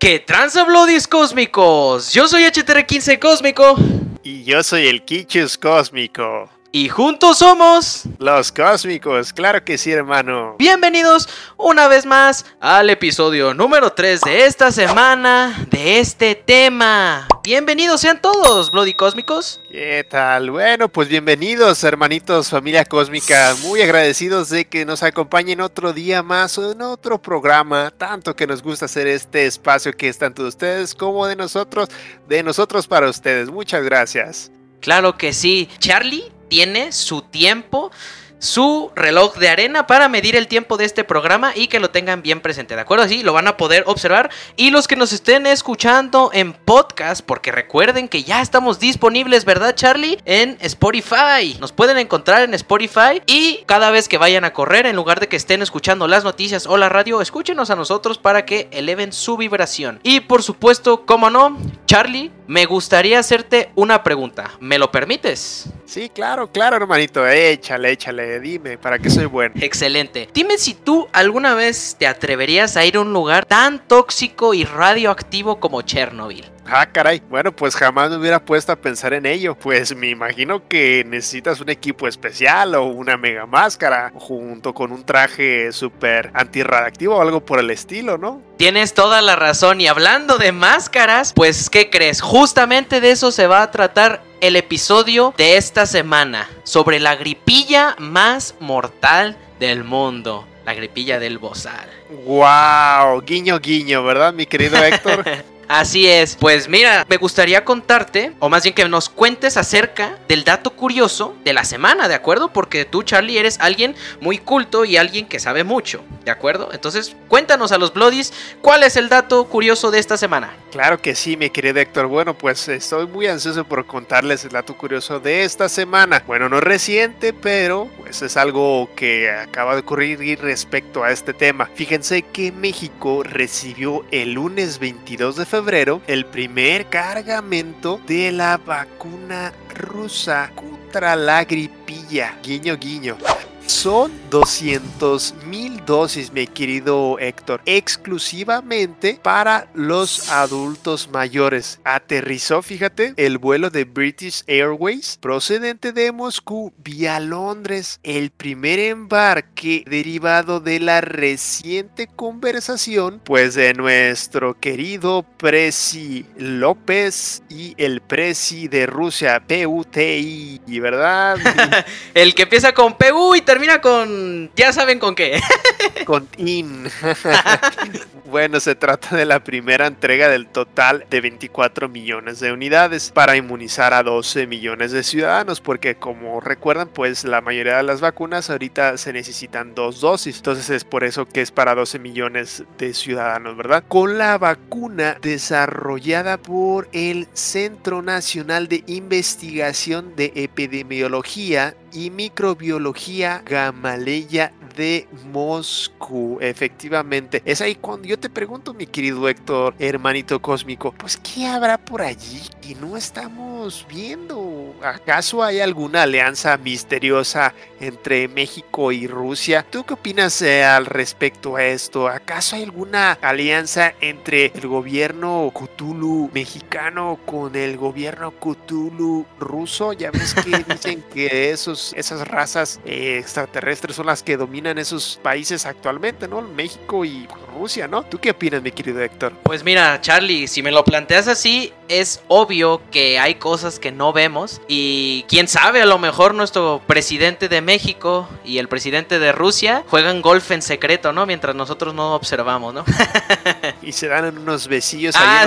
¿Qué tranza cósmicos? Yo soy HTR15 Cósmico. Y yo soy el Kichus Cósmico. Y juntos somos los Cósmicos, claro que sí, hermano. Bienvenidos una vez más al episodio número 3 de esta semana de este tema. Bienvenidos sean todos, Bloody Cósmicos. ¿Qué tal? Bueno, pues bienvenidos, hermanitos, familia cósmica. Muy agradecidos de que nos acompañen otro día más en otro programa. Tanto que nos gusta hacer este espacio que es tanto de ustedes como de nosotros, de nosotros para ustedes. Muchas gracias. Claro que sí. Charlie tiene su tiempo su reloj de arena para medir el tiempo de este programa y que lo tengan bien presente, ¿de acuerdo? Así lo van a poder observar. Y los que nos estén escuchando en podcast, porque recuerden que ya estamos disponibles, ¿verdad, Charlie? En Spotify. Nos pueden encontrar en Spotify y cada vez que vayan a correr, en lugar de que estén escuchando las noticias o la radio, escúchenos a nosotros para que eleven su vibración. Y por supuesto, como no, Charlie, me gustaría hacerte una pregunta. ¿Me lo permites? Sí, claro, claro, hermanito. Échale, échale, dime, ¿para qué soy bueno? Excelente. Dime si tú alguna vez te atreverías a ir a un lugar tan tóxico y radioactivo como Chernobyl. Ah, caray. Bueno, pues jamás me hubiera puesto a pensar en ello. Pues me imagino que necesitas un equipo especial o una mega máscara junto con un traje súper antirradiactivo o algo por el estilo, ¿no? Tienes toda la razón. Y hablando de máscaras, pues, ¿qué crees? Justamente de eso se va a tratar el episodio de esta semana. Sobre la gripilla más mortal del mundo. La gripilla del bozal. ¡Wow! Guiño, guiño, ¿verdad, mi querido Héctor? Así es. Pues mira, me gustaría contarte, o más bien que nos cuentes acerca del dato curioso de la semana, ¿de acuerdo? Porque tú, Charlie, eres alguien muy culto y alguien que sabe mucho, ¿de acuerdo? Entonces, cuéntanos a los Bloodies cuál es el dato curioso de esta semana. Claro que sí, mi querido Héctor. Bueno, pues estoy muy ansioso por contarles el dato curioso de esta semana. Bueno, no reciente, pero pues es algo que acaba de ocurrir respecto a este tema. Fíjense que México recibió el lunes 22 de febrero el primer cargamento de la vacuna rusa contra la gripilla. Guiño, guiño. Son 200 mil dosis, mi querido Héctor, exclusivamente para los adultos mayores. Aterrizó, fíjate, el vuelo de British Airways procedente de Moscú vía Londres. El primer embarque derivado de la reciente conversación, pues de nuestro querido Presi López y el Presi de Rusia, PUTI, ¿verdad? el que empieza con PU y termina termina con. Ya saben con qué. con IN. bueno, se trata de la primera entrega del total de 24 millones de unidades para inmunizar a 12 millones de ciudadanos, porque como recuerdan, pues la mayoría de las vacunas ahorita se necesitan dos dosis. Entonces es por eso que es para 12 millones de ciudadanos, ¿verdad? Con la vacuna desarrollada por el Centro Nacional de Investigación de Epidemiología y Microbiología Gamaleya de Moscú. Efectivamente, es ahí cuando yo te pregunto, mi querido Héctor, hermanito cósmico, pues ¿qué habrá por allí que no estamos viendo? ¿Acaso hay alguna alianza misteriosa entre México y Rusia? ¿Tú qué opinas eh, al respecto a esto? ¿Acaso hay alguna alianza entre el gobierno Cthulhu mexicano con el gobierno Cthulhu ruso? Ya ves que dicen que esos, esas razas eh, extraterrestres son las que dominan esos países actualmente, ¿no? México y Rusia, ¿no? ¿Tú qué opinas, mi querido Héctor? Pues mira, Charlie, si me lo planteas así, es obvio que hay cosas que no vemos y quién sabe, a lo mejor nuestro presidente de México y el presidente de Rusia juegan golf en secreto, ¿no? Mientras nosotros no observamos, ¿no? y se dan unos besillos ah,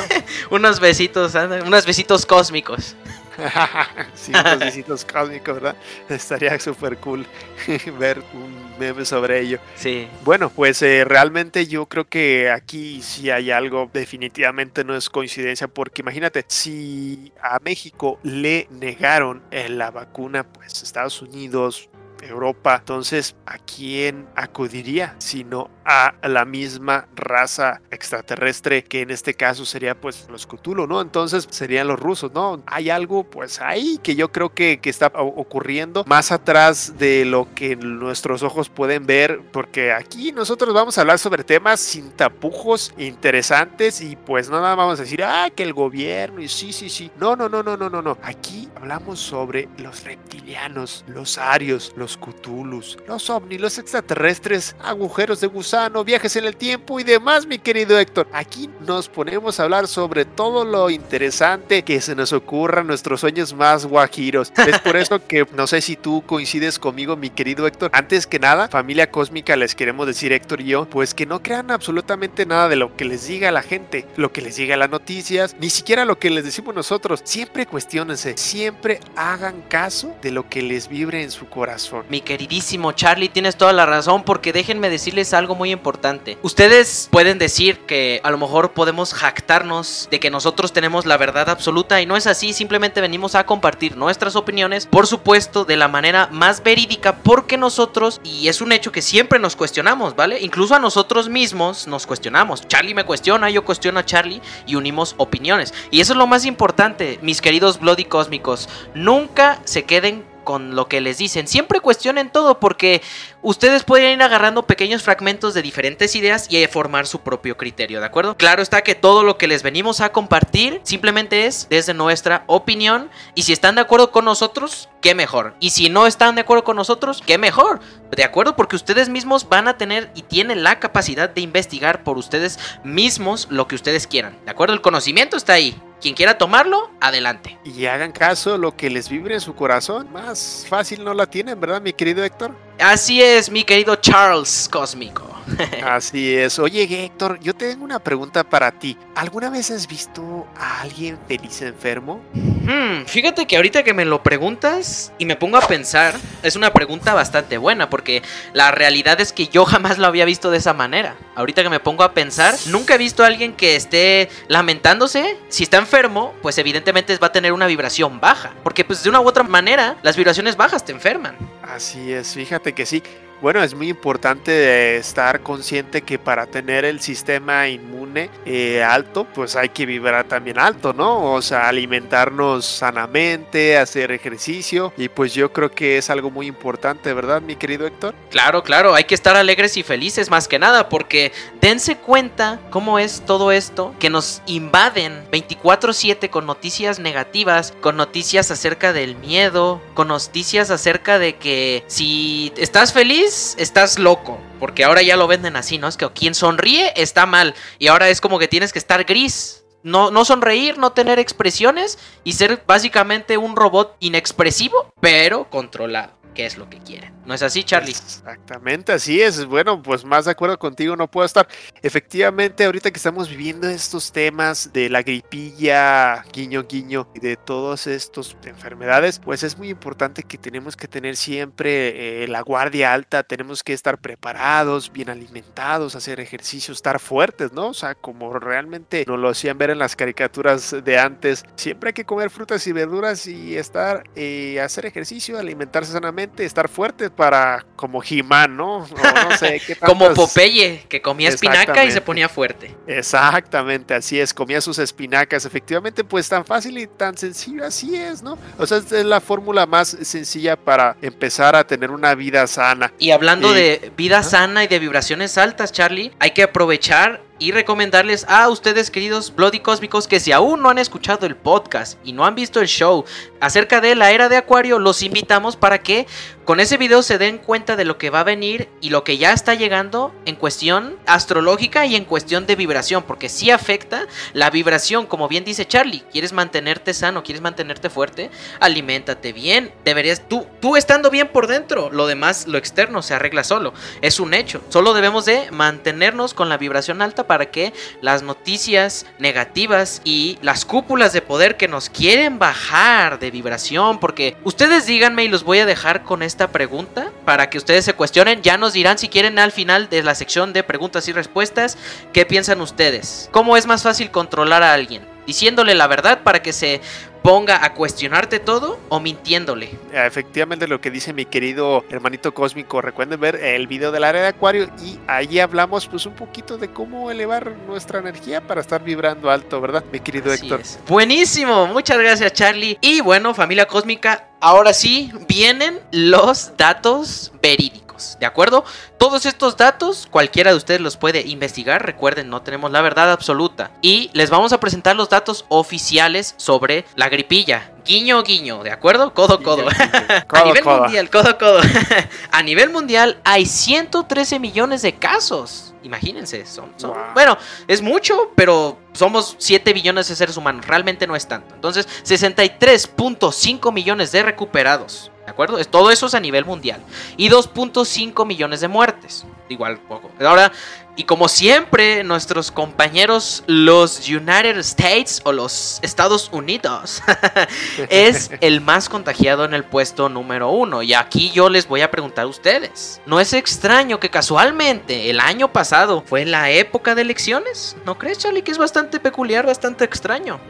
unos besitos, unos besitos cósmicos. sí, unos besitos cósmicos, ¿verdad? Estaría súper cool ver un meme sobre ello. Sí. Bueno, pues eh, realmente yo creo que aquí sí hay algo, definitivamente no es coincidencia, porque imagínate, si a México le negaron eh, la vacuna, pues Estados Unidos, Europa. Entonces, ¿a quién acudiría? Sino a la misma raza extraterrestre que en este caso sería pues los Cthulhu, ¿no? Entonces serían los rusos, ¿no? Hay algo pues ahí que yo creo que, que está ocurriendo más atrás de lo que nuestros ojos pueden ver, porque aquí nosotros vamos a hablar sobre temas sin tapujos interesantes y pues nada vamos a decir, ah, que el gobierno y sí, sí, sí. No, no, no, no, no, no, no. Aquí hablamos sobre los reptilianos, los arios, los Cthulhus, los ovnis, los extraterrestres, agujeros de gusano, viajes en el tiempo y demás, mi querido Héctor. Aquí nos ponemos a hablar sobre todo lo interesante que se nos ocurra, nuestros sueños más guajiros. Es por eso que no sé si tú coincides conmigo, mi querido Héctor. Antes que nada, familia cósmica, les queremos decir Héctor y yo, pues que no crean absolutamente nada de lo que les diga la gente, lo que les diga las noticias, ni siquiera lo que les decimos nosotros. Siempre cuestionense, siempre hagan caso de lo que les vibre en su corazón. Mi queridísimo Charlie, tienes toda la razón porque déjenme decirles algo muy importante. Ustedes pueden decir que a lo mejor podemos jactarnos de que nosotros tenemos la verdad absoluta y no es así, simplemente venimos a compartir nuestras opiniones, por supuesto, de la manera más verídica porque nosotros, y es un hecho que siempre nos cuestionamos, ¿vale? Incluso a nosotros mismos nos cuestionamos. Charlie me cuestiona, yo cuestiono a Charlie y unimos opiniones. Y eso es lo más importante, mis queridos Bloody Cósmicos. Nunca se queden con lo que les dicen. Siempre cuestionen todo porque ustedes pueden ir agarrando pequeños fragmentos de diferentes ideas y formar su propio criterio, ¿de acuerdo? Claro está que todo lo que les venimos a compartir simplemente es desde nuestra opinión y si están de acuerdo con nosotros, qué mejor. Y si no están de acuerdo con nosotros, qué mejor. ¿De acuerdo? Porque ustedes mismos van a tener y tienen la capacidad de investigar por ustedes mismos lo que ustedes quieran. ¿De acuerdo? El conocimiento está ahí. Quien quiera tomarlo, adelante. Y hagan caso lo que les vibre en su corazón. Más fácil no la tienen, ¿verdad, mi querido Héctor? Así es, mi querido Charles Cósmico. Así es. Oye, Héctor, yo tengo una pregunta para ti. ¿Alguna vez has visto a alguien feliz enfermo? Hmm, fíjate que ahorita que me lo preguntas y me pongo a pensar, es una pregunta bastante buena porque la realidad es que yo jamás lo había visto de esa manera. Ahorita que me pongo a pensar, nunca he visto a alguien que esté lamentándose. Si está enfermo, pues evidentemente va a tener una vibración baja. Porque pues de una u otra manera, las vibraciones bajas te enferman. Así es, fíjate que sí. Bueno, es muy importante estar consciente que para tener el sistema inmune eh, alto, pues hay que vibrar también alto, ¿no? O sea, alimentarnos sanamente, hacer ejercicio y pues yo creo que es algo muy importante, ¿verdad, mi querido Héctor? Claro, claro, hay que estar alegres y felices más que nada porque dense cuenta cómo es todo esto que nos invaden 24/7 con noticias negativas, con noticias acerca del miedo, con noticias acerca de que si estás feliz, estás loco. Porque ahora ya lo venden así, ¿no? Es que quien sonríe está mal. Y ahora es como que tienes que estar gris. No, no sonreír, no tener expresiones y ser básicamente un robot inexpresivo, pero controlado qué es lo que quieren. ¿No es así, Charlie? Exactamente, así es. Bueno, pues más de acuerdo contigo no puedo estar. Efectivamente, ahorita que estamos viviendo estos temas de la gripilla, guiño, guiño, y de todas estas enfermedades, pues es muy importante que tenemos que tener siempre eh, la guardia alta, tenemos que estar preparados, bien alimentados, hacer ejercicio, estar fuertes, ¿no? O sea, como realmente nos lo hacían ver en las caricaturas de antes, siempre hay que comer frutas y verduras y estar, eh, hacer ejercicio, alimentarse sanamente estar fuerte para como He-Man, ¿no? no sé, ¿qué como Popeye, que comía espinaca y se ponía fuerte. Exactamente, así es, comía sus espinacas. Efectivamente, pues tan fácil y tan sencillo, así es, ¿no? O sea, es la fórmula más sencilla para empezar a tener una vida sana. Y hablando de vida sana y de vibraciones altas, Charlie, hay que aprovechar y recomendarles a ustedes, queridos Bloody Cósmicos, que si aún no han escuchado el podcast y no han visto el show acerca de la era de Acuario, los invitamos para que con ese video se den cuenta de lo que va a venir y lo que ya está llegando en cuestión astrológica y en cuestión de vibración, porque sí afecta la vibración, como bien dice Charlie, quieres mantenerte sano, quieres mantenerte fuerte, aliméntate bien, deberías tú tú estando bien por dentro, lo demás, lo externo se arregla solo, es un hecho. Solo debemos de mantenernos con la vibración alta para que las noticias negativas y las cúpulas de poder que nos quieren bajar de vibración, porque ustedes díganme y los voy a dejar con esta pregunta para que ustedes se cuestionen. Ya nos dirán si quieren al final de la sección de preguntas y respuestas qué piensan ustedes. ¿Cómo es más fácil controlar a alguien? Diciéndole la verdad para que se ponga a cuestionarte todo o mintiéndole. Efectivamente lo que dice mi querido hermanito cósmico, recuerden ver el video del área de acuario y allí hablamos pues un poquito de cómo elevar nuestra energía para estar vibrando alto, ¿verdad? Mi querido Héctor. Buenísimo, muchas gracias Charlie. Y bueno, familia cósmica, ahora sí vienen los datos verídicos, ¿de acuerdo? Todos estos datos, cualquiera de ustedes los puede investigar, recuerden, no tenemos la verdad absoluta. Y les vamos a presentar los datos oficiales sobre la gripilla. Guiño, guiño, ¿de acuerdo? Codo, codo. a nivel mundial, codo, codo. a nivel mundial hay 113 millones de casos. Imagínense, son, bueno, es mucho, pero somos 7 billones de seres humanos, realmente no es tanto. Entonces, 63.5 millones de recuperados. ¿De acuerdo? Todo eso es a nivel mundial. Y 2.5 millones de muertes. Igual poco. Ahora, y como siempre, nuestros compañeros, los United States o los Estados Unidos, es el más contagiado en el puesto número uno. Y aquí yo les voy a preguntar a ustedes. ¿No es extraño que casualmente el año pasado fue la época de elecciones? ¿No crees, Charlie, que es bastante peculiar, bastante extraño?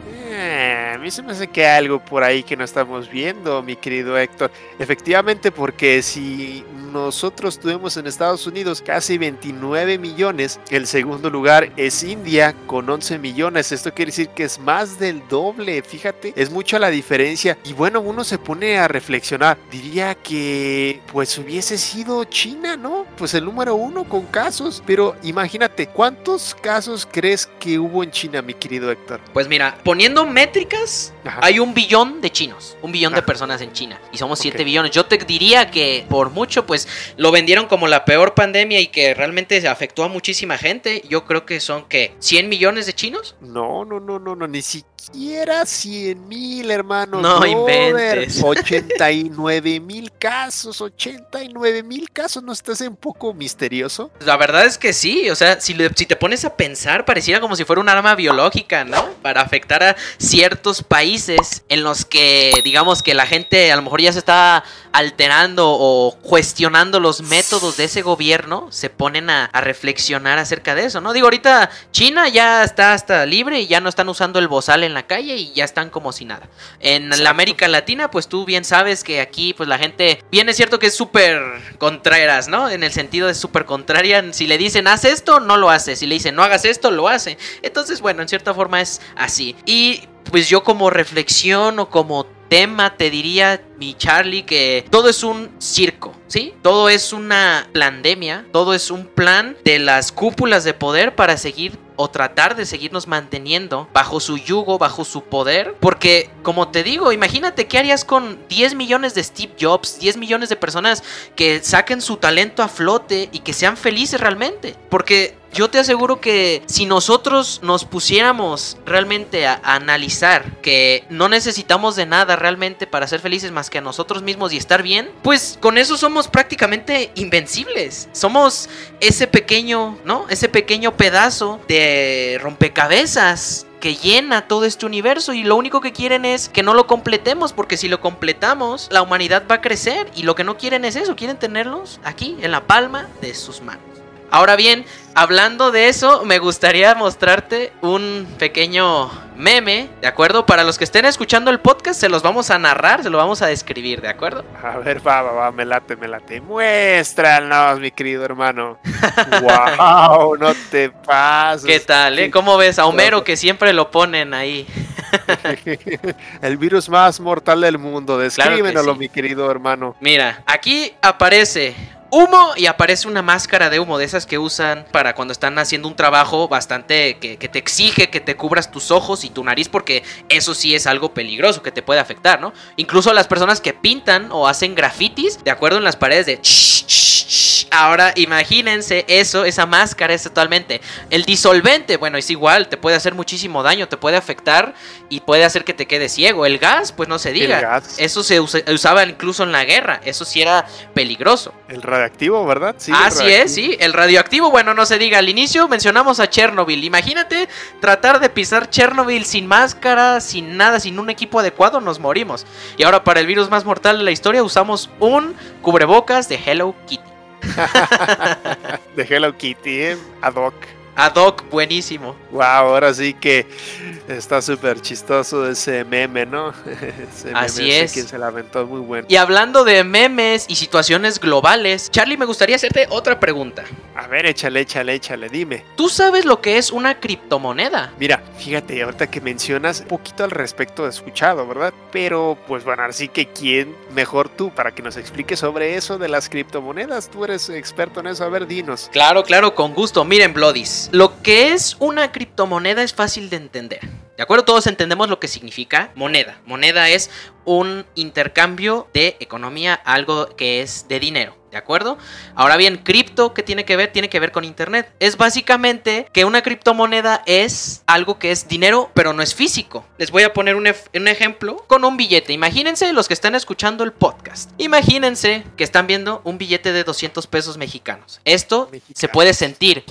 Eh, a mí se me hace que algo por ahí que no estamos viendo, mi querido Héctor. Efectivamente, porque si nosotros tuvimos en Estados Unidos casi 29 millones, el segundo lugar es India con 11 millones. Esto quiere decir que es más del doble, fíjate, es mucha la diferencia. Y bueno, uno se pone a reflexionar, diría que pues hubiese sido China, ¿no? Pues el número uno con casos, pero imagínate, ¿cuántos casos crees que hubo en China, mi querido Héctor? Pues mira, poniendo métricas, hay un billón de chinos, un billón de personas en China y somos 7 billones. Yo te diría que por mucho, pues lo vendieron como la peor pandemia y que realmente afectó a muchísima gente. Yo creo que son, ¿qué? ¿100 millones de chinos? No, no, no, no, no, ni siquiera 100 mil, hermano. No inventes. 89 mil casos, 89 mil casos, ¿no estás un poco misterioso? La verdad es que sí, o sea, si, si te pones a pensar, pareciera como si fuera un arma biológica, ¿no? Para afectar a ciertos países en los que, digamos que la gente a lo mejor ya se está alterando o cuestionando los métodos de ese gobierno, se ponen a, reflexionar acerca de eso, ¿no? Digo, ahorita China ya está hasta libre y ya no están usando el bozal en la calle y ya están como si nada. En la América Latina, pues tú bien sabes que aquí, pues la gente, bien es cierto que es súper contrarias, ¿no? En el sentido de súper contraria, si le dicen haz esto, no lo hace, si le dicen no hagas esto, lo hace. Entonces, bueno, en cierta forma es así. Y pues yo como reflexión o como tema te diría mi Charlie que todo es un circo, ¿sí? Todo es una pandemia, todo es un plan de las cúpulas de poder para seguir o tratar de seguirnos manteniendo bajo su yugo, bajo su poder. Porque, como te digo, imagínate qué harías con 10 millones de Steve Jobs, 10 millones de personas que saquen su talento a flote y que sean felices realmente. Porque yo te aseguro que si nosotros nos pusiéramos realmente a, analizar que no necesitamos de nada realmente para ser felices más que a nosotros mismos y estar bien, pues con eso somos prácticamente invencibles. Somos ese pequeño, ¿no? Ese pequeño pedazo de rompecabezas que llena todo este universo y lo único que quieren es que no lo completemos porque si lo completamos la humanidad va a crecer y lo que no quieren es eso, quieren tenerlos aquí en la palma de sus manos. Ahora bien, hablando de eso, me gustaría mostrarte un pequeño meme, ¿de acuerdo? Para los que estén escuchando el podcast, se los vamos a narrar, se lo vamos a describir, ¿de acuerdo? A ver, va, va, va, me late, me late. Muéstranos, mi querido hermano. ¡Wow! No te pases. ¿Qué tal, eh? ¿Cómo ves a Homero que siempre lo ponen ahí? el virus más mortal del mundo, descríbenoslo, mi querido hermano. Mira, aquí aparece humo y aparece una máscara de humo de esas que usan para cuando están haciendo un trabajo bastante que, te exige que te cubras tus ojos y tu nariz porque eso sí es algo peligroso que te puede afectar, ¿no? Incluso las personas que pintan o hacen grafitis de acuerdo en las paredes de... Ahora imagínense eso, esa máscara es totalmente. El disolvente, bueno, es igual, te puede hacer muchísimo daño, te puede afectar y puede hacer que te quedes ciego. El gas, pues no se diga. Eso se usaba incluso en la guerra, eso sí era peligroso. El radioactivo, ¿verdad? Sí, Así es, sí. El radioactivo, bueno, no se diga. Al inicio mencionamos a Chernobyl. Imagínate tratar de pisar Chernobyl sin máscara, sin nada, sin un equipo adecuado, nos morimos. Y ahora para el virus más mortal de la historia usamos un cubrebocas de Hello Kitty. de Hello Kitty, ¿eh? ad hoc. Ad hoc, buenísimo. Wow, ahora sí que está súper chistoso ese meme, ¿no? Ese Así meme es. Quien se la muy bueno. Y hablando de memes y situaciones globales, Charlie, me gustaría hacerte otra pregunta. A ver, échale, échale, échale, dime. ¿Tú sabes lo que es una criptomoneda? Mira, fíjate, ahorita que mencionas un poquito al respecto he escuchado, ¿verdad? Pero, pues bueno, así que quién mejor tú para que nos expliques sobre eso de las criptomonedas. Tú eres experto en eso, a ver, dinos. Claro, claro, con gusto. Miren, Lo que es una criptomoneda es fácil de entender. ¿De acuerdo? Todos entendemos lo que significa moneda. Moneda es un intercambio de economía, algo que es de dinero. ¿De acuerdo? Ahora bien, cripto, ¿qué tiene que ver? Tiene que ver con Internet. Es básicamente que una criptomoneda es algo que es dinero, pero no es físico. Les voy a poner un, un, ejemplo con un billete. Imagínense los que están escuchando el podcast. Imagínense que están viendo un billete de 200 pesos mexicanos. Esto se puede sentir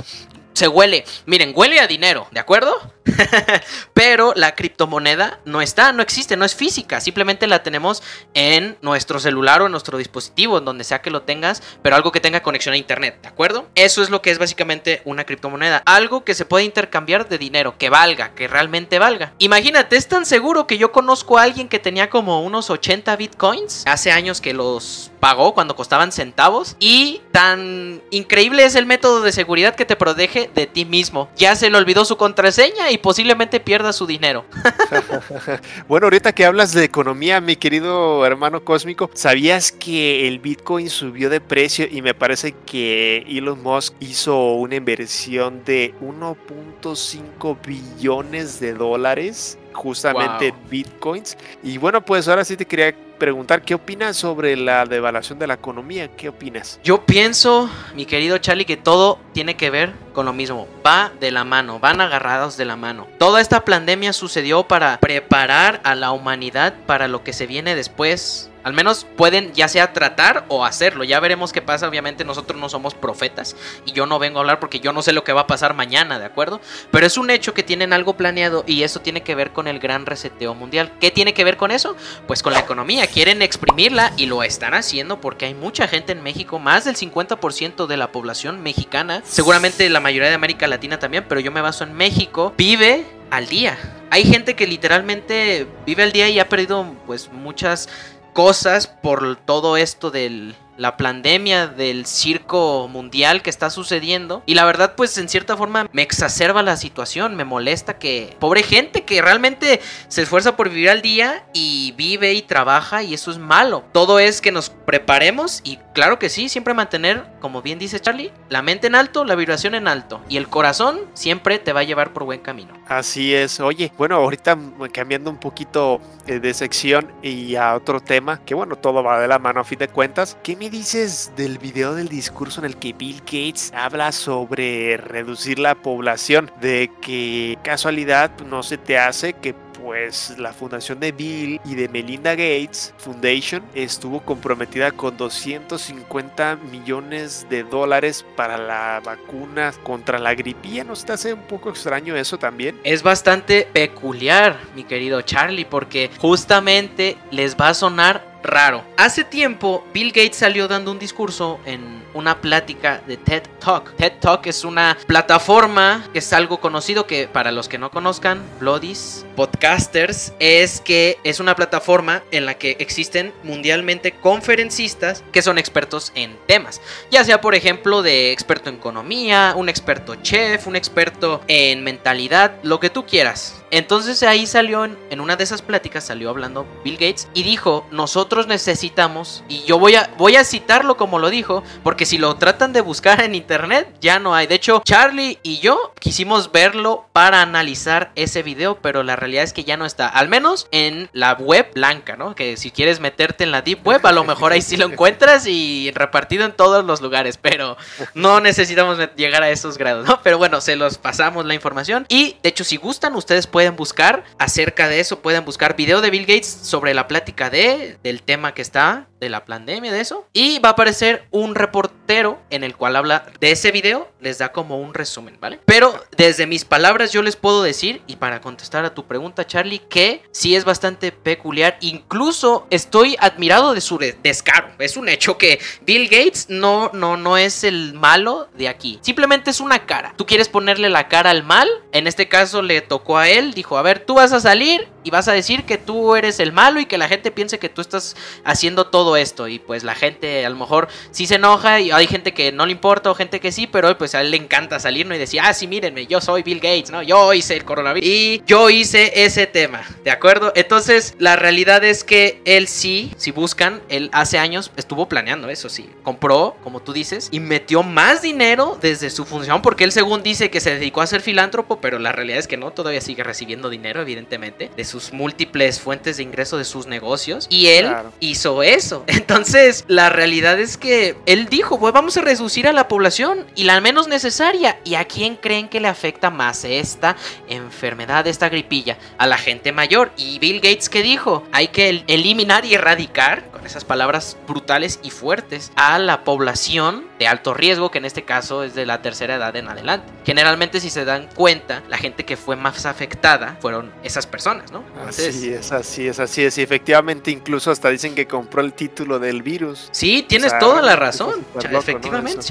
se huele, miren, huele a dinero, ¿de acuerdo? Pero la criptomoneda no está, no existe, no es física, simplemente la tenemos en nuestro celular o en nuestro dispositivo, en donde sea que lo tengas, pero algo que tenga conexión a internet, ¿de acuerdo? Eso es lo que es básicamente una criptomoneda, algo que se puede intercambiar de dinero, que valga, que realmente valga. Imagínate, es tan seguro que yo conozco a alguien que tenía como unos 80 bitcoins, hace años que los pagó cuando costaban centavos, y tan increíble es el método de seguridad que te protege de ti mismo. Ya se le olvidó su contraseña y posiblemente pierda su dinero. bueno, ahorita que hablas de economía, mi querido hermano cósmico, ¿sabías que el Bitcoin subió de precio y me parece que Elon Musk hizo una inversión de 1.5 billones de dólares? justamente bitcoins. Y bueno, pues ahora sí te quería preguntar, ¿qué opinas sobre la devaluación de la economía? ¿Qué opinas? Yo pienso, mi querido Charlie, que todo tiene que ver con lo mismo. Va de la mano, van agarrados de la mano. Toda esta pandemia sucedió para preparar a la humanidad para lo que se viene después al menos pueden ya sea tratar o hacerlo. Ya veremos qué pasa. Obviamente nosotros no somos profetas y yo no vengo a hablar porque yo no sé lo que va a pasar mañana, ¿de acuerdo? Pero es un hecho que tienen algo planeado y eso tiene que ver con el gran reseteo mundial. ¿Qué tiene que ver con eso? Pues con la economía. Quieren exprimirla y lo están haciendo porque hay mucha gente en México, más del 50% de la población mexicana, seguramente la mayoría de América Latina también, pero yo me baso en México, vive al día. Hay gente que literalmente vive al día y ha perdido pues muchas cosas por todo esto del la pandemia del circo mundial que está sucediendo. Y la verdad, pues en cierta forma me exacerba la situación, me molesta que pobre gente que realmente se esfuerza por vivir al día y vive y trabaja y eso es malo. Todo es que nos preparemos y claro que sí, siempre mantener, como bien dice Charlie, la mente en alto, la vibración en alto y el corazón siempre te va a llevar por buen camino. Así es. Oye, bueno, ahorita cambiando un poquito eh, de sección y a otro tema, que bueno, todo va de la mano a fin de cuentas. ¿Qué me dices del video del discurso en el que Bill Gates habla sobre reducir la población? De que casualidad no se te hace que pues la fundación de Bill y de Melinda Gates Foundation estuvo comprometida con 250 millones de dólares para la vacuna contra la gripilla. ¿No te hace un poco extraño eso también? Es bastante peculiar, mi querido Charlie, porque justamente les va a sonar raro. Hace tiempo, Bill Gates salió dando un discurso en una plática de TED Talk. TED Talk es una plataforma que es algo conocido que para los que no conozcan, Bloodies, podcasters, es que es una plataforma en la que existen mundialmente conferencistas que son expertos en temas. Ya sea, por ejemplo, de experto en economía, un experto chef, un experto en mentalidad, lo que tú quieras. Entonces ahí salió en, una de esas pláticas, salió hablando Bill Gates y dijo, nosotros necesitamos, y yo voy a, voy a citarlo como lo dijo, porque si lo tratan de buscar en internet, ya no hay. De hecho, Charlie y yo quisimos verlo para analizar ese video, pero la realidad es que ya no está, al menos en la web blanca, ¿no? Que si quieres meterte en la deep web, a lo mejor ahí sí lo encuentras y repartido en todos los lugares, pero no necesitamos llegar a esos grados, ¿no? Pero bueno, se los pasamos la información y de hecho si gustan ustedes pueden pueden buscar acerca de eso, pueden buscar video de Bill Gates sobre la plática de del tema que está de la pandemia, de eso. Y va a aparecer un reportero en el cual habla de ese video, les da como un resumen, ¿vale? Pero desde mis palabras yo les puedo decir, y para contestar a tu pregunta, Charlie, que sí es bastante peculiar. Incluso estoy admirado de su descaro. Es un hecho que Bill Gates no, no, no es el malo de aquí. Simplemente es una cara. Tú quieres ponerle la cara al mal. En este caso le tocó a él. Dijo, a ver, tú vas a salir y vas a decir que tú eres el malo y que la gente piense que tú estás haciendo todo esto. Y pues la gente a lo mejor sí se enoja y hay gente que no le importa o gente que sí, pero pues a él le encanta salir ¿no? y decir, ah, sí, mírenme, yo soy Bill Gates, ¿no? Yo hice el coronavirus y yo hice ese tema, ¿de acuerdo? Entonces, la realidad es que él sí, si buscan, él hace años estuvo planeando eso, sí. Compró, como tú dices, y metió más dinero desde su función, porque él según dice que se dedicó a ser filántropo, pero la realidad es que no, todavía sigue recibiendo dinero, evidentemente, de sus múltiples fuentes de ingreso de sus negocios. Y él hizo eso. Entonces, la realidad es que él dijo, pues vamos a reducir a la población y la menos necesaria. ¿Y a quién creen que le afecta más esta enfermedad, esta gripilla? A la gente mayor. Y Bill Gates, ¿qué dijo? Hay que eliminar y erradicar, con esas palabras brutales y fuertes, a la población de alto riesgo, que en este caso es de la tercera edad en adelante. Generalmente, si se dan cuenta, la gente que fue más afectada fueron esas personas, ¿no? Así es, así es, así es. Y efectivamente, incluso hasta dicen que compró el título del virus. Sí, tienes toda la razón. efectivamente,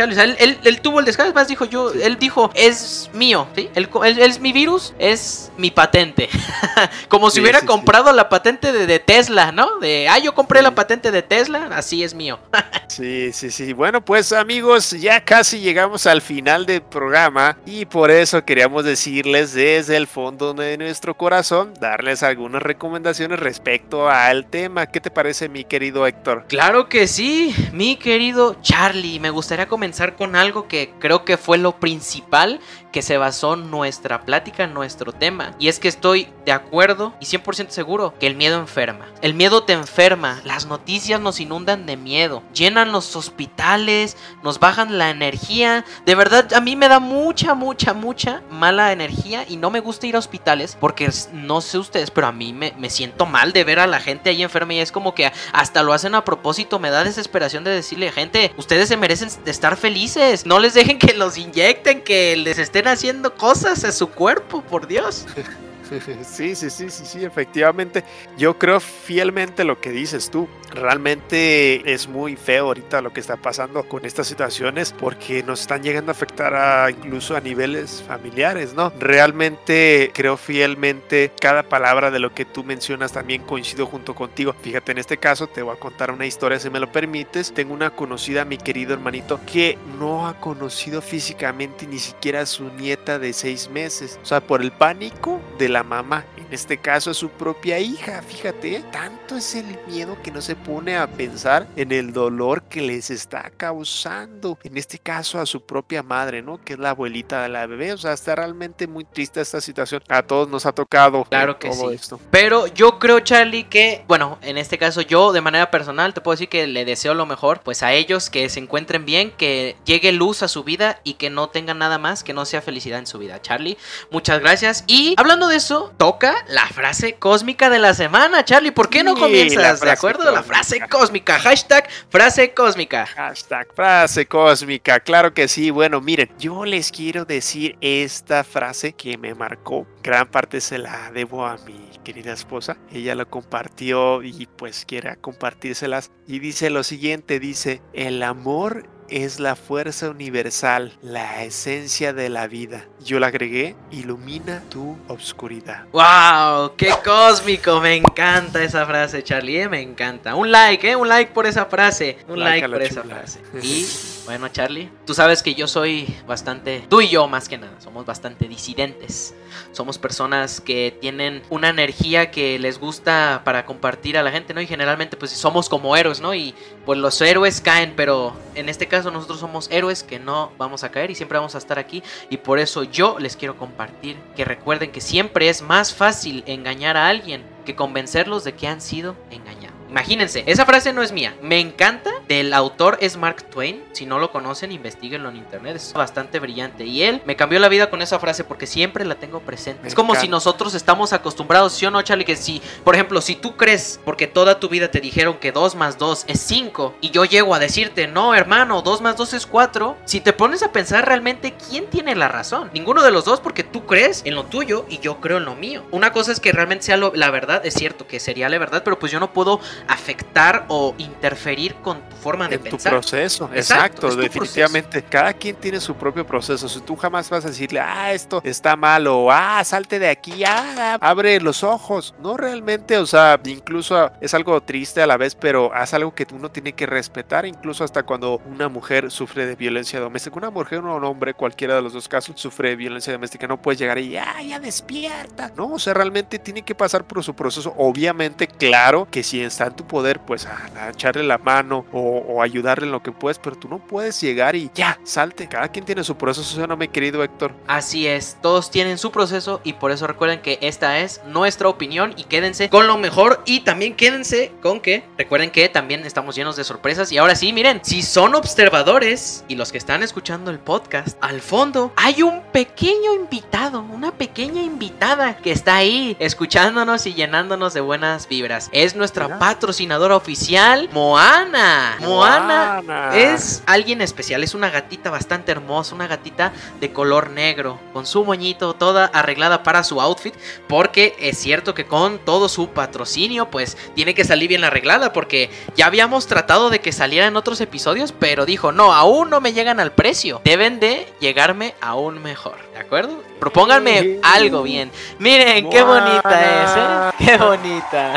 él, tuvo el descanso, más dijo yo, él dijo, es mío, ¿sí? Él, es mi virus, es mi patente. Como si hubiera comprado la patente de, de, Tesla, ¿no? De, ah, yo compré la patente de Tesla, así es mío. sí, sí, sí. Bueno, pues amigos, ya casi llegamos al final del programa y por eso queríamos decirles desde el fondo de nuestro corazón, darles algunas recomendaciones respecto al tema. ¿Qué te parece, mi querido Héctor? Claro que sí, mi querido Charlie. Me gustaría comenzar con algo que creo que fue lo principal que se basó nuestra plática, nuestro tema. Y es que estoy de acuerdo y 100% seguro que el miedo enferma. El miedo te enferma. Las noticias nos inundan de miedo. Llenan los hospitales, nos bajan la energía. De verdad, a mí me da mucha, mucha, mucha mala energía y no me gusta ir a hospitales porque no sé ustedes, pero a mí me, me siento mal de ver a la gente ahí enferma y es como que hasta lo hacen a propósito. Me da desesperación de decirle, gente, ustedes se merecen estar felices. No les dejen que los inyecten, que les estén haciendo cosas a su cuerpo, por Dios. Sí, sí, sí, sí, sí, efectivamente. Yo creo fielmente lo que dices tú. Realmente es muy feo ahorita lo que está pasando con estas situaciones porque nos están llegando a afectar a, incluso a niveles familiares, ¿no? Realmente creo fielmente cada palabra de lo que tú mencionas también coincido junto contigo. Fíjate, en este caso te voy a contar una historia si me lo permites. Tengo una conocida, mi querido hermanito, que no ha conocido físicamente ni siquiera a su nieta de seis meses. O sea, por el pánico de la mamá, en este caso a su propia hija. Fíjate, tanto es el miedo que no se pone a pensar en el dolor que les está causando, en este caso a su propia madre, ¿no? Que es la abuelita de la bebé. O sea, está realmente muy triste esta situación. A todos nos ha tocado claro que sí. esto. Pero yo creo, Charlie, que, bueno, en este caso yo de manera personal te puedo decir que le deseo lo mejor, pues a ellos que se encuentren bien, que llegue luz a su vida y que no tengan nada más, que no sea felicidad en su vida. Charlie, muchas gracias. Y hablando de eso, toca la frase cósmica de la semana, Charlie. ¿Por qué no comienzas? ¿De acuerdo? La frase cósmica. Hashtag frase cósmica. Hashtag frase cósmica. Claro que sí. Bueno, miren, yo les quiero decir esta frase que me marcó. Gran parte se la debo a mi querida esposa. Ella lo compartió y pues quiere compartírselas. Y dice lo siguiente, dice, el amor es la fuerza universal, la esencia de la vida. Yo la agregué, ilumina tu obscuridad. ¡Wow! ¡Qué cósmico! Me encanta esa frase, Charlie, ¿eh? me encanta. Un like, ¿eh? Un like por esa frase. Un like, por esa frase. Y bueno, Charlie, tú sabes que yo soy bastante, tú y yo más que nada, somos bastante disidentes. Somos personas que tienen una energía que les gusta para compartir a la gente, ¿no? Y generalmente pues somos como héroes, ¿no? Y pues los héroes caen, pero en este caso nosotros somos héroes que no vamos a caer y siempre vamos a estar aquí. Y por eso yo les quiero compartir que recuerden que siempre es más fácil engañar a alguien que convencerlos de que han sido engañados. Imagínense, esa frase no es mía. Me encanta. Del autor es Mark Twain. Si no lo conocen, investiguenlo en internet. Es bastante brillante. Y él me cambió la vida con esa frase porque siempre la tengo presente. Me es como encanta. si nosotros estamos acostumbrados, ¿sí o no, Charlie? Que si, por ejemplo, si tú crees, porque toda tu vida te dijeron que 2 más 2 es 5, y yo llego a decirte, no, hermano, 2 más 2 es 4, si te pones a pensar realmente, ¿quién tiene la razón? Ninguno de los dos, porque tú crees en lo tuyo y yo creo en lo mío. Una cosa es que realmente sea lo- la verdad, es cierto que sería la verdad, pero pues yo no puedo afectar o interferir con tu forma de en tu pensar. proceso, Exacto, tu definitivamente. Cada quien tiene su propio proceso. Si tú jamás vas a decirle, ah, esto está mal, o ah, salte de aquí, ah, abre los ojos. No realmente, o sea, incluso es algo triste a la vez, pero es algo que uno tiene que respetar, incluso hasta cuando una mujer sufre de violencia doméstica. Una mujer o un hombre, cualquiera de los dos casos, sufre de violencia doméstica. No puedes llegar y, ah, ya despierta. No, o sea, realmente tiene que pasar por su proceso. Obviamente, claro que si está en tu poder, pues a, a echarle la mano o, o ayudarle en lo que puedes, pero tú no puedes llegar y ya, salte. Cada quien tiene su proceso, ¿no, mi querido Héctor? Así es, todos tienen su proceso y por eso recuerden que esta es nuestra opinión y quédense con lo mejor y también quédense con que recuerden que también estamos llenos de sorpresas y ahora sí, miren, si son observadores y los que están escuchando el podcast, al fondo hay un pequeño invitado, una pequeña invitada que está ahí escuchándonos y llenándonos de buenas vibras. Es nuestra Mira. Patrocinadora oficial, Moana. Moana Moana. es alguien especial, es una gatita bastante hermosa, una gatita de color negro, con su moñito toda arreglada para su outfit, porque es cierto que con todo su patrocinio, pues tiene que salir bien arreglada, porque ya habíamos tratado de que saliera en otros episodios, pero dijo, no, aún no me llegan al precio, deben de llegarme aún mejor, ¿de acuerdo? Propónganme Sí. algo bien. Miren, qué bonita es, ¿eh? Qué bonita.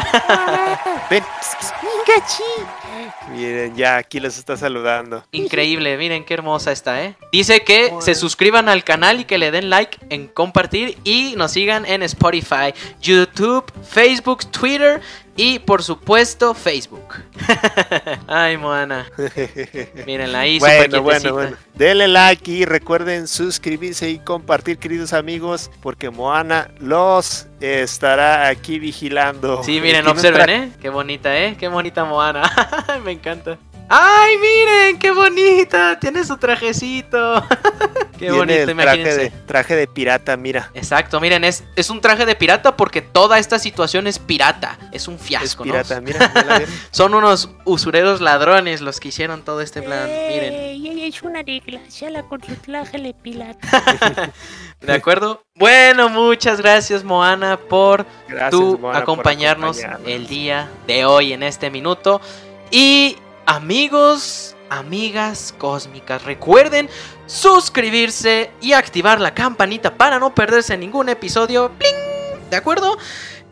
Ven. Miren, ya aquí les está saludando. Increíble, miren qué hermosa está, ¿eh? Dice que Bueno. se suscriban al canal y que le den like en compartir y nos sigan en Spotify, YouTube, Facebook, Twitter y por supuesto Facebook. Ay, Moana. Mírenla ahí, Bueno, bueno, bueno. Denle like y recuerden suscribirse y compartir, queridos amigos, porque Moana los estará aquí vigilando. Sí, miren, observen, ¿eh? Qué bonita, ¿eh? Qué bonita Moana. Me encanta. ¡Ay, miren! ¡Qué bonita! Tiene su trajecito. qué tiene bonito, el traje imagínense. de, traje de pirata, mira. Exacto, miren, es, es un traje de pirata porque toda esta situación es pirata. Es un Es fiasco, ¿no? pirata, mira. ¿ya la vieron? Son unos usureros ladrones los que hicieron todo este plan. Miren, Ey, ella es una desgraciada con su traje de pirata. ¿de acuerdo? Bueno, muchas gracias, Moana, por Gracias, tú Moana, por acompañarnos acompañarnos. el día de hoy en este minuto. Y amigos, amigas cósmicas, recuerden suscribirse y activar la campanita para no perderse ningún episodio. ¡Pling! ¿De acuerdo?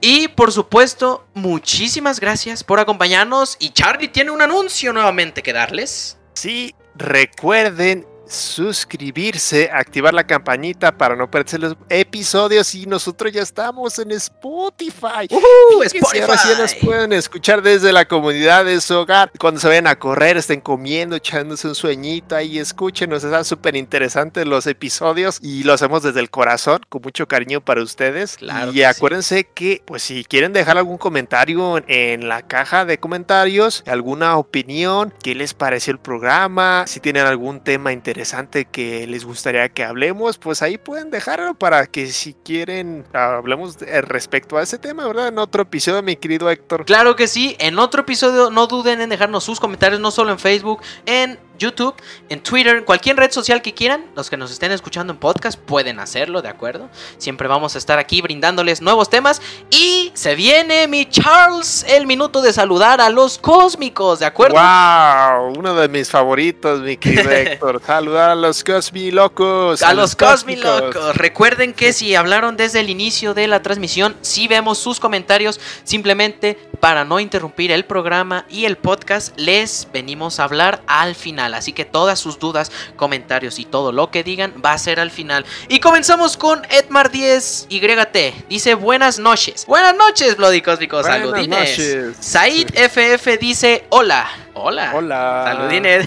Y por supuesto, muchísimas gracias por acompañarnos. Y Charlie tiene un anuncio nuevamente que darles. Sí, recuerden suscribirse, activar la campanita para no perderse los episodios y nosotros ya estamos en Spotify. ¡Uh! Fíjense, ahora sí nos pueden escuchar desde la comunidad de su hogar. Cuando se vayan a correr, estén comiendo, echándose un sueñito ahí, escúchenos. Están súper interesantes los episodios y lo hacemos desde el corazón, con mucho cariño para ustedes. Claro y sí. acuérdense que, pues, si quieren dejar algún comentario en, en la caja de comentarios, alguna opinión, qué les pareció el programa, si tienen algún tema interesante que les gustaría que hablemos, pues ahí pueden dejarlo para que si quieren hablemos de- respecto a ese tema, ¿verdad? En otro episodio, mi querido Héctor. Claro que sí, en otro episodio no duden en dejarnos sus comentarios, no solo en Facebook, en YouTube, en Twitter, en cualquier red social que quieran. Los que nos estén escuchando en podcast pueden hacerlo, ¿de acuerdo? Siempre vamos a estar aquí brindándoles nuevos temas. Y se viene mi Charles, el minuto de saludar a los cósmicos, ¿de acuerdo? ¡Wow! Uno de mis favoritos, mi querido Héctor. Saludar a los Cosmi Locos. A los Cosmi cósmicos. Locos. Recuerden que si hablaron desde el inicio de la transmisión, si vemos sus comentarios, simplemente para no interrumpir el programa y el podcast, les venimos a hablar al final. Así que todas sus dudas, comentarios y todo lo que digan va a ser al final. Y comenzamos con Edmar 10 YT. Dice buenas noches. Buenas noches, Bloody Cósmicos. Buenas Saludines. noches. Said FF dice hola. Hola. Hola. Saludines.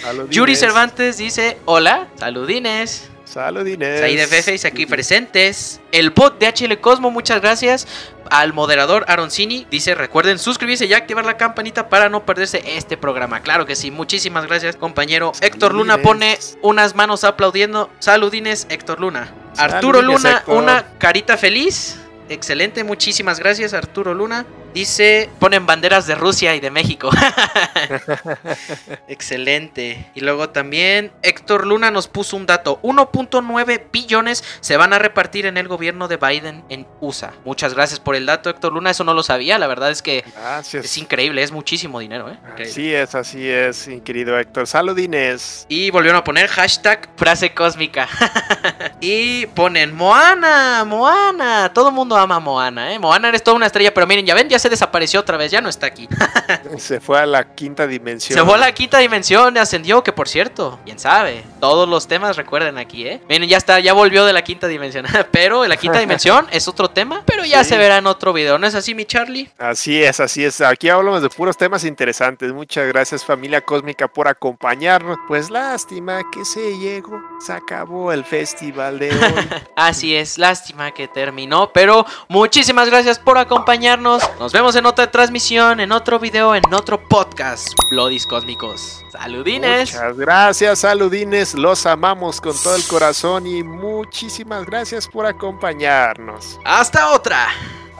Saludines. Yuri Cervantes dice hola. Saludines. Saludines. Ahí de Fefe aquí presentes. El bot de HL Cosmo, muchas gracias. Al moderador Aroncini dice: Recuerden suscribirse y activar la campanita para no perderse este programa. Claro que sí, muchísimas gracias, compañero. Héctor Luna pone unas manos aplaudiendo. Saludines, Héctor Luna. Arturo Luna, Héctor. una carita feliz. Excelente, muchísimas gracias, Arturo Luna. Dice, ponen banderas de Rusia y de México. Excelente. Y luego también Héctor Luna nos puso un dato. 1.9 billones se van a repartir en el gobierno de Biden en USA. Muchas gracias por el dato, Héctor Luna. Eso no lo sabía. La verdad es que Gracias. es increíble. Es muchísimo dinero, ¿eh? Increíble. Así es, así es, mi querido Héctor. Saludines. Y volvieron a poner hashtag frase cósmica. y ponen Moana, Moana. Todo el mundo ama a Moana, ¿eh? Moana eres toda una estrella, pero miren, ya ven, ya se desapareció otra vez, ya no está aquí. Se fue a la quinta dimensión. Se fue a la quinta dimensión, ascendió, que por cierto, quién sabe. Todos los temas recuerden aquí, ¿eh? Miren, ya está, ya volvió de la quinta dimensión. pero la quinta dimensión es otro tema, pero ya Sí. se verá en otro video. ¿No es así, mi Charlie? Así es, así es. Aquí hablamos de puros temas interesantes. Muchas gracias familia cósmica por acompañarnos. Pues lástima que se llegó, se acabó el festival de hoy. Así es, lástima que terminó, pero muchísimas gracias por acompañarnos. Nos vemos en otra transmisión, en otro video, en otro podcast. Bloodies Cósmicos. Saludines. Muchas gracias, saludines. Los amamos con todo el corazón y muchísimas gracias por acompañarnos. Hasta otra.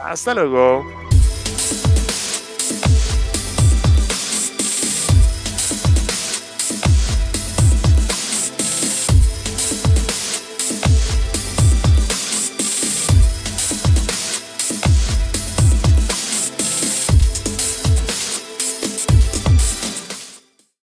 Hasta luego.